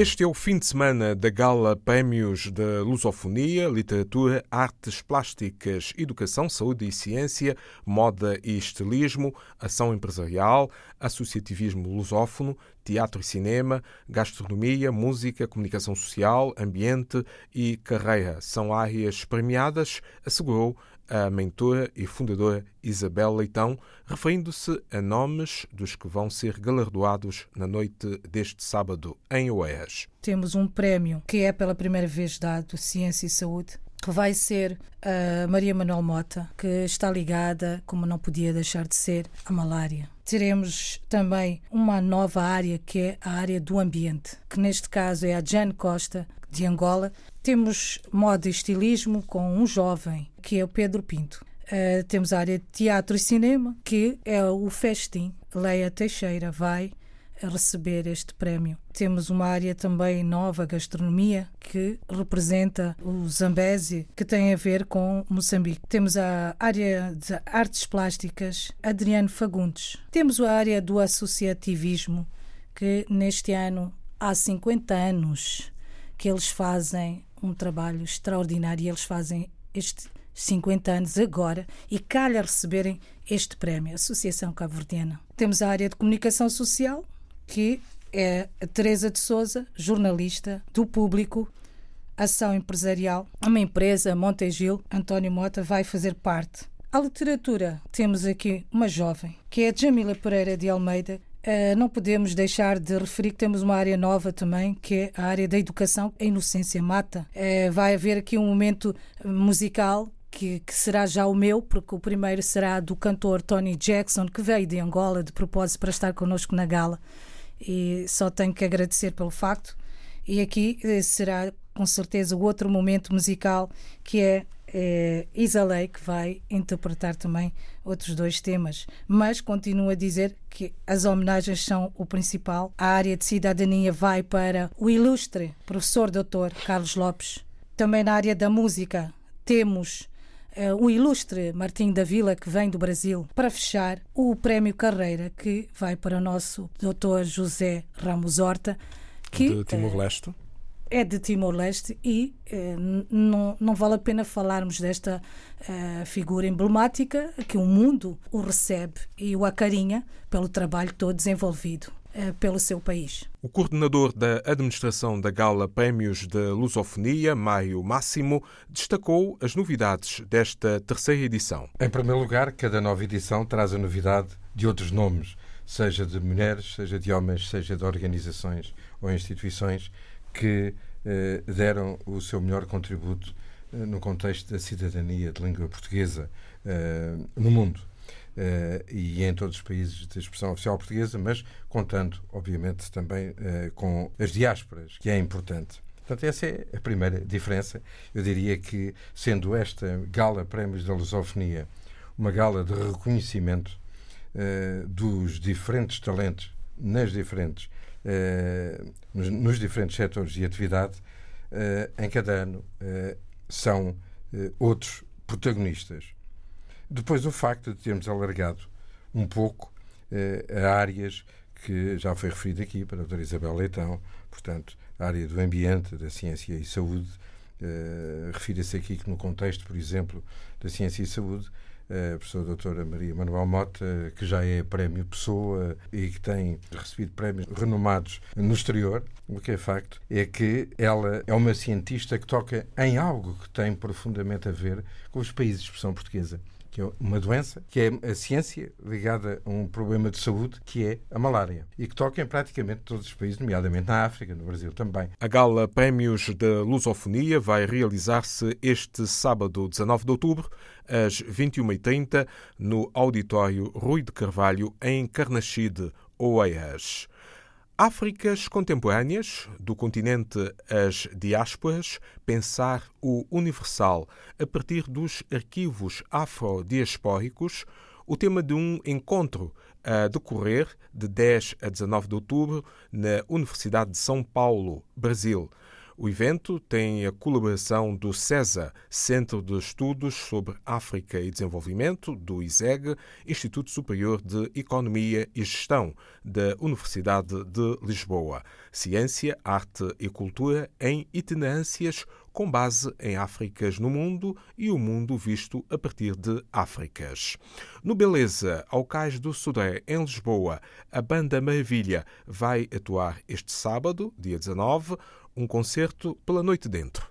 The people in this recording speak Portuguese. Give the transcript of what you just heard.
Este é o fim de semana da Gala Prémios da Lusofonia, Literatura, Artes Plásticas, Educação, Saúde e Ciência, Moda e Estilismo, Ação Empresarial, Associativismo Lusófono, Teatro e Cinema, Gastronomia, Música, Comunicação Social, Ambiente e Carreira. São áreas premiadas, assegurou a mentora e fundadora Isabel Leitão, referindo-se a nomes dos que vão ser galardoados na noite deste sábado em Oeiras. Temos um prémio que é pela primeira vez dado, Ciência e Saúde, que vai ser a Maria Manuel Mota, que está ligada, como não podia deixar de ser, à malária. Teremos também uma nova área que é a área do ambiente, que neste caso é a Jane Costa, de Angola. Temos moda e estilismo com um jovem, que é o Pedro Pinto. Uh, temos a área de teatro e cinema, que é o Festim. Leia Teixeira vai receber este prémio. Temos uma área também nova, gastronomia, que representa o Zambésia, que tem a ver com Moçambique. Temos a área de artes plásticas, Adriano Fagundes. Temos a área do associativismo, que neste ano há 50 anos que eles fazem um trabalho extraordinário e eles fazem este 50 anos agora e calha receberem este prémio, Associação Cabo-Verdiana. Temos a área de comunicação social, que é a Teresa de Souza, jornalista do público, ação empresarial, uma empresa, Montegil, António Mota, vai fazer parte. A literatura, temos aqui uma jovem, que é Jamila Pereira de Almeida, Uh, não podemos deixar de referir que temos uma área nova também, que é a área da educação, a Inocência Mata. Uh, vai haver aqui um momento musical que, que, será já o meu, porque o primeiro será do cantor Tony Jackson, que veio de Angola de propósito para estar connosco na gala. E só tenho que agradecer pelo facto. E aqui uh, será com certeza o outro momento musical que é é Isa Lei, que vai interpretar também outros dois temas. Mas continuo a dizer que as homenagens são o principal. A área de cidadania vai para o ilustre professor doutor Carlos Lopes. Também na área da música temos uh, o ilustre Martim da Vila, que vem do Brasil. Para fechar, o Prémio Carreira, que vai para o nosso doutor José Ramos Horta. Que, de Timor-Leste. É de Timor-Leste e eh, não, não vale a pena falarmos desta eh, figura emblemática que o mundo o recebe e o acarinha pelo trabalho todo desenvolvido eh, pelo seu país. O coordenador da administração da Gala Prémios da Lusofonia, Mário Máximo, destacou as novidades desta terceira edição. Em primeiro lugar, cada nova edição traz a novidade de outros nomes, seja de mulheres, seja de homens, seja de organizações ou instituições que eh, deram o seu melhor contributo eh, no contexto da cidadania de língua portuguesa eh, no mundo. e em todos os países de expressão oficial portuguesa, mas contando, obviamente, também com as diásporas, que é importante. Portanto, essa é a primeira diferença. Eu diria que, sendo esta gala Prémios da Lusofonia uma gala de reconhecimento dos diferentes talentos nas diferentes nos, nos, diferentes setores de atividade, eh, em cada ano eh, são outros protagonistas. Depois, o facto de termos alargado um pouco a áreas que já foi referido aqui para a doutora Isabel Leitão, portanto, a área do ambiente, da ciência e saúde. Uh, Refira-se aqui que, no contexto, por exemplo, da ciência e saúde, a professora doutora Maria Manuel Mota, que já é prémio Pessoa e que tem recebido prémios renomados no exterior. O que é facto é que ela é uma cientista que toca em algo que tem profundamente a ver com os países de expressão portuguesa que é uma doença, que é a ciência ligada a um problema de saúde, que é a malária, e que toca em praticamente todos os países, nomeadamente na África, no Brasil também. A Gala Prémios da Lusofonia vai realizar-se este sábado, 19 de outubro, às 21h30, no Auditório Rui de Carvalho, em Carnaxide, Oeiras. Áfricas contemporâneas, do continente às diásporas, pensar o universal a partir dos arquivos afrodiaspóricos, o tema de um encontro a decorrer de 10 a 19 de outubro na Universidade de São Paulo, Brasil. O evento tem a colaboração do CESA, Centro de Estudos sobre África e Desenvolvimento, do ISEG, Instituto Superior de Economia e Gestão, da Universidade de Lisboa. Ciência, Arte e Cultura em itinerâncias com base em Áfricas no mundo e o mundo visto a partir de Áfricas. No Beleza, ao Cais do Sudé, em Lisboa, a Banda Maravilha vai atuar este sábado, dia 19, um concerto pela noite dentro.